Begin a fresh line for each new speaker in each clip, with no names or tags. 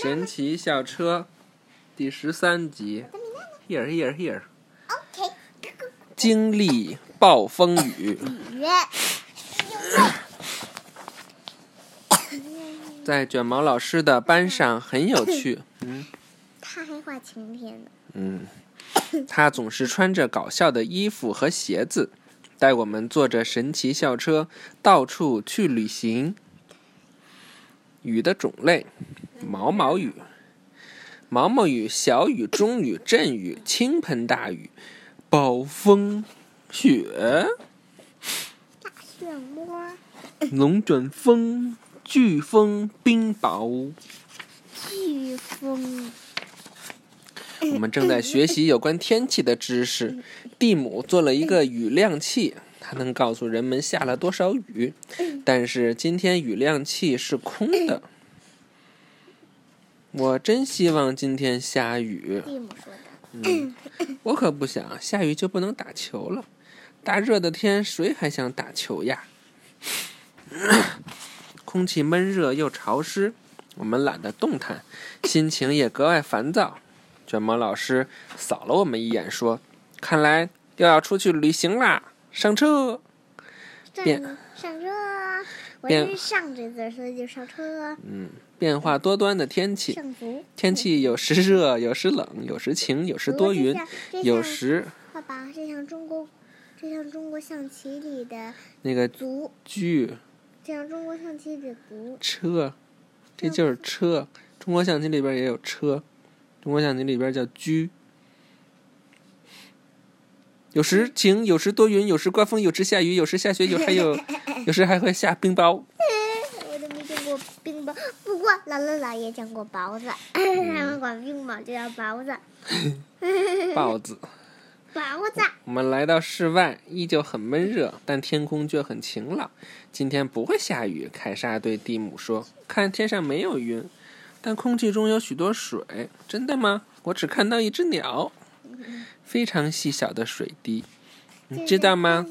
神奇校车第十三集，Here Here
Here，OK，
经历暴风雨，
雨，
在卷毛老师的班上很有趣。嗯
他还画晴天呢。
嗯，他总是穿着搞笑的衣服和鞋子，带我们坐着神奇校车到处去旅行。雨的种类：毛毛雨、毛毛雨、小雨、中雨、阵雨、倾盆大雨、暴风雪、
大漩涡，
龙卷风、飓风、冰雹。
飓风，
我们正在学习有关天气的知识。蒂姆做了一个雨量计，它能告诉人们下了多少雨。但是今天雨量器是空的。我真希望今天下雨。
蒂姆说的。
我可不想下雨就不能打球了。大热的天，谁还想打球呀？空气闷热又潮湿，我们懒得动弹，心情也格外烦躁。卷毛老师扫了我们一眼，说：“看来又要出去旅行啦，上车！”变
上上车，我
变
是上这字儿，所以就上车。
嗯，变化多端的天气，天气有时热，有时冷，有时晴，有时多云，有时
爸爸，这像中国，这像中国象棋里的
那个
卒
车
这像中国象棋里的卒。
车，这就是车。中国象棋里边也有车，中国象棋里边叫车。有时晴，有时多云，有时刮风，有时下雨，有时下雪，有还有，有时还会下冰雹。
我都没见过冰雹，不过姥姥姥爷见过雹子，他们管冰雹就叫雹子。
豹子。
雹子，
我们来到室外，依旧很闷热，但天空却很晴朗。今天不会下雨，凯莎对蒂姆说：“看天上没有云，但空气中有许多水。”真的吗？我只看到一只鸟，非常细小的水滴。你知道吗？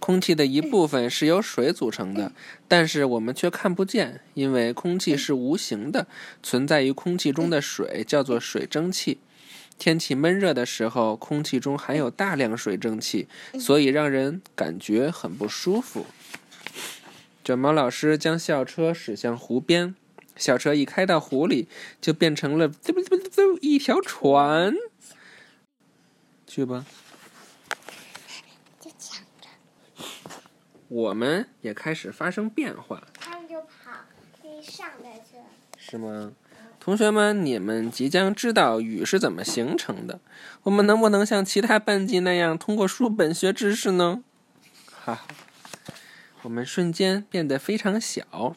空气的一部分是由水组成的，但是我们却看不见，因为空气是无形的。存在于空气中的水叫做水蒸气。天气闷热的时候，空气中含有大量水蒸气，所以让人感觉很不舒服。卷毛老师将校车驶向湖边，校车一开到湖里，就变成了一条船。去吧，
就抢着，
我们也开始发生变化，
他们就跑，可以上边去了。
是吗？同学们，你们即将知道雨是怎么形成的。我们能不能像其他班级那样通过书本学知识呢？哈哈，我们瞬间变得非常小，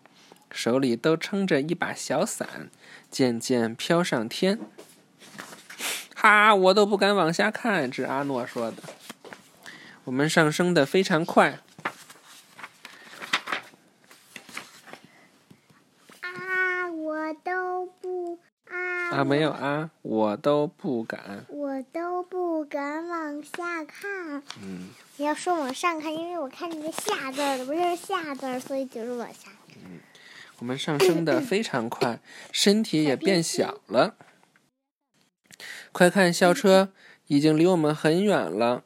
手里都撑着一把小伞，渐渐飘上天。哈，我都不敢往下看，这是阿诺说的。我们上升的非常快，
啊，我都不啊，
啊，没有啊，我都不敢。
我都不敢往下看。
嗯。
你要说往上看，因为我看见个下字儿的，不是下字儿，所以就是往下。
嗯我们上升的非常快，身体也变小了。快看，校车已经离我们很远了。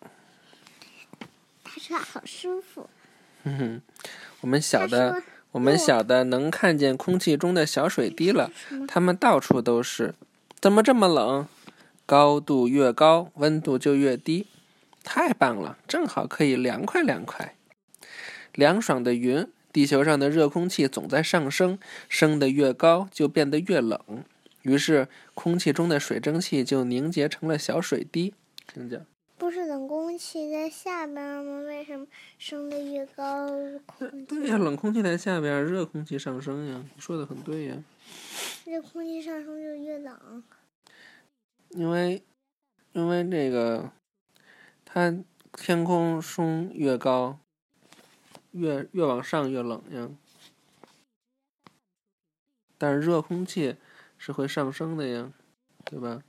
搭车好舒服。
哼哼，我们小的，我们小的能看见空气中的小水滴了，它们到处都是。怎么这么冷？高度越高，温度就越低。太棒了，正好可以凉快凉快。凉爽的云，地球上的热空气总在上升，升得越高就变得越冷，于是空气中的水蒸气就凝结成了小水滴。听见？
不是冷空气在下边儿吗？为什么升得越高，空
对呀，冷空气在下边，热空气上升呀。你说的很对呀。
热空气上升就越冷？
因为，因为这个，它天空升越高，越越往上越冷呀。但是热空气是会上升的呀，对吧？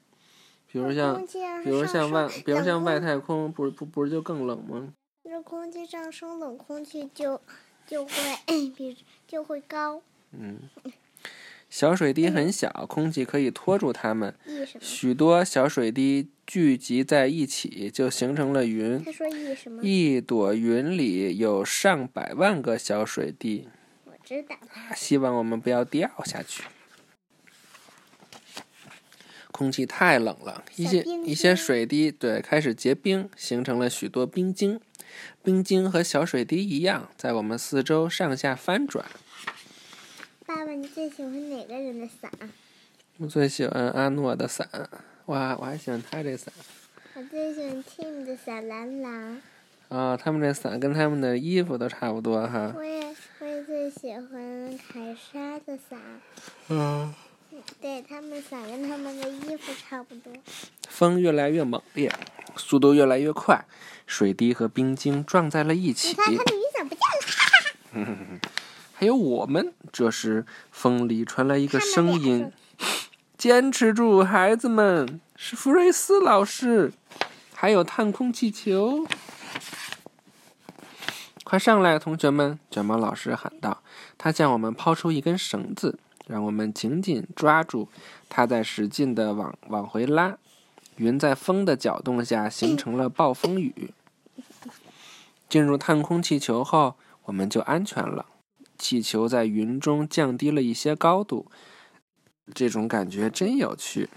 比如像比如像外，比如像外太空，不是不不是就更冷吗？
热空气上升，冷空气就就会 比就会高。
嗯，小水滴很小，空气可以托住它们。许多小水滴聚集在一起，就形成了云。
他说翼什么？
一朵云里有上百万个小水滴，
我知道。
希望我们不要掉下去。空气太冷了，一些一些水滴对开始结冰，形成了许多冰晶。冰晶和小水滴一样，在我们四周上下翻转。
爸爸，你最喜欢哪个人的伞？
我最喜欢阿诺的伞，哇，我还喜欢他这伞
我最喜欢 Tim 的伞，蓝蓝。
啊！他们这伞跟他们的衣服都差不多哈。
我也我也最喜欢凯莎的伞，
嗯。
对他们想跟他们的衣服差不多。
风越来越猛烈，速度越来越快，水滴和冰晶撞在了一起
你。看他的雨伞不见了，
还有我们，这时风里传来一个声音：“坚持住，孩子们！”是福瑞斯老师，还有探空气球。快上来，同学们！卷毛老师喊道。他向我们抛出一根绳子，让我们紧紧抓住。它在使劲地往往回拉，云在风的搅动下形成了暴风雨。进入探空气球后，我们就安全了。气球在云中降低了一些高度，这种感觉真有趣。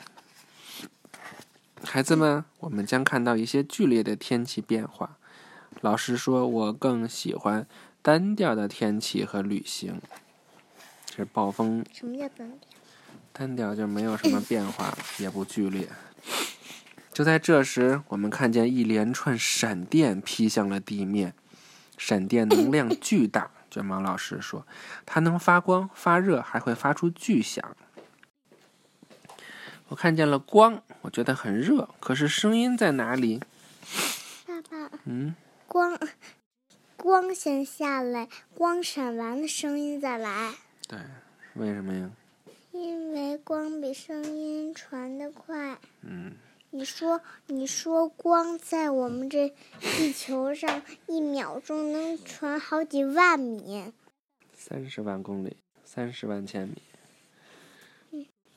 孩子们，我们将看到一些剧烈的天气变化。老师说，我更喜欢单调的天气和旅行。这暴风
什么叫单调？
单调就没有什么变化，也不剧烈。就在这时，我们看见一连串闪电劈向了地面，闪电能量巨大。卷毛老师说，它能发光、发热，还会发出巨响。我看见了光，我觉得很热，可是声音在哪里？
爸爸，
嗯，
光光先下来，光闪完了，声音再来。
对，为什么呀？
因为光比声音传得快。
嗯，
你说，你说光在我们这地球上一秒钟能传好几万米，
三十万公里，三十万千米。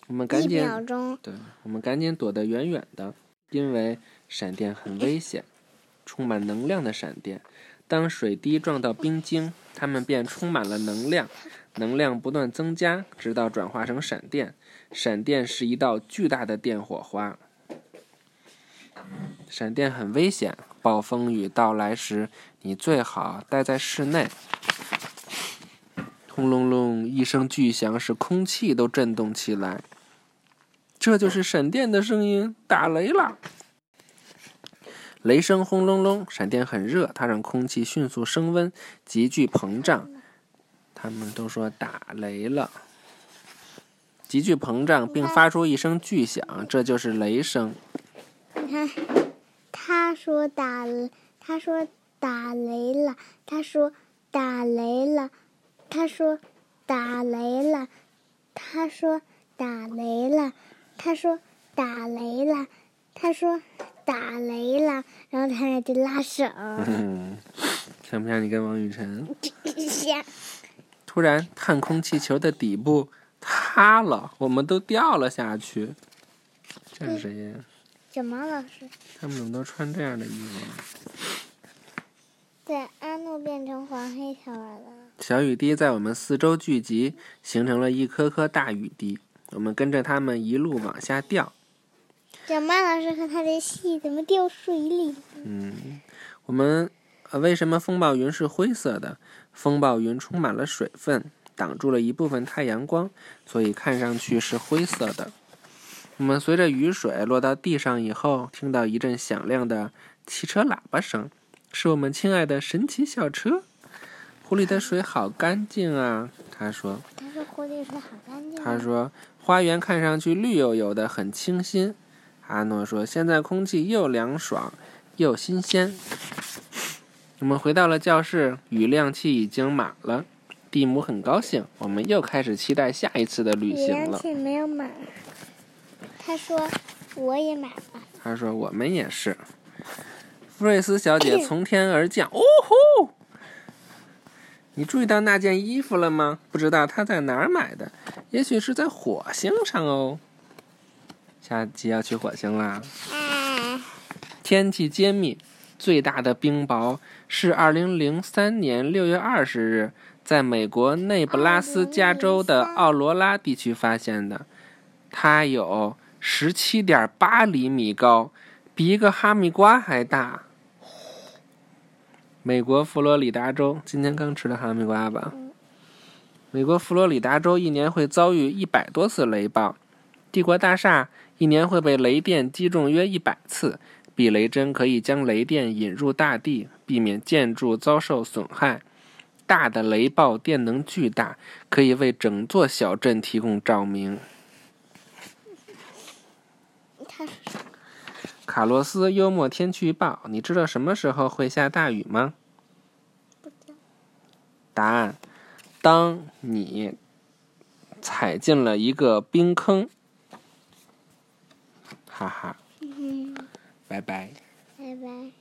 我们赶紧
秒钟
对，我们赶紧躲得远远的，因为闪电很危险，充满能量的闪电。当水滴撞到冰晶，它们便充满了能量，能量不断增加，直到转化成闪电。闪电是一道巨大的电火花。闪电很危险，暴风雨到来时，你最好待在室内。轰隆隆一声巨响，使空气都震动起来。这就是闪电的声音，打雷了。雷声轰隆隆，闪电很热，它让空气迅速升温，急剧膨胀。他们都说打雷了，急剧膨胀并发出一声巨响，这就是雷声。
你看，他说打雷，他说打雷了，他说打雷了，他说打雷了，他说打雷了，他说打雷了，他说打雷了，然后他俩就拉手。
嗯，像不像你跟王雨辰？
像
突然，探空气球的底部塌了，我们都掉了下去。这是谁呀？
小毛老师，
他们怎么都穿这样的衣服？
对，阿诺变成黄黑条了。
小雨滴在我们四周聚集，形成了一颗颗大雨滴。我们跟着它们一路往下掉。
小马老师和他的戏怎么掉水里？
嗯，我们呃，为什么风暴云是灰色的？风暴云充满了水分，挡住了一部分太阳光，所以看上去是灰色的。我们随着雨水落到地上以后，听到一阵响亮的汽车喇叭声，是我们亲爱的神奇小车。湖里的水好干净啊，他说。
他说湖里水好干净。
他说：“花园看上去绿油油的，很清新。”阿诺说：“现在空气又凉爽又新鲜。”我们回到了教室，雨量器已经满了。蒂姆很高兴，我们又开始期待下一次的旅行了。
量器没有满。他说我也买了。
他说：“我们也是。”弗瑞斯小姐从天而降，哦吼！你注意到那件衣服了吗？不知道她在哪儿买的，也许是在火星上哦。下集要去火星啦。天气揭秘：最大的冰雹是二零零三年六月二十日，在美国内布拉斯加州的奥罗拉地区发现的，它有十七点八厘米高，比一个哈密瓜还大。美国佛罗里达州今天刚吃的哈密瓜吧？美国佛罗里达州一年会遭遇一百多次雷暴，帝国大厦一年会被雷电击中约一百次。避雷针可以将雷电引入大地，避免建筑遭受损害。大的雷暴电能巨大，可以为整座小镇提供照明。卡洛斯幽默天气预报：你知道什么时候会下大雨吗？答案：当你踩进了一个冰坑。哈哈。拜拜。
拜拜。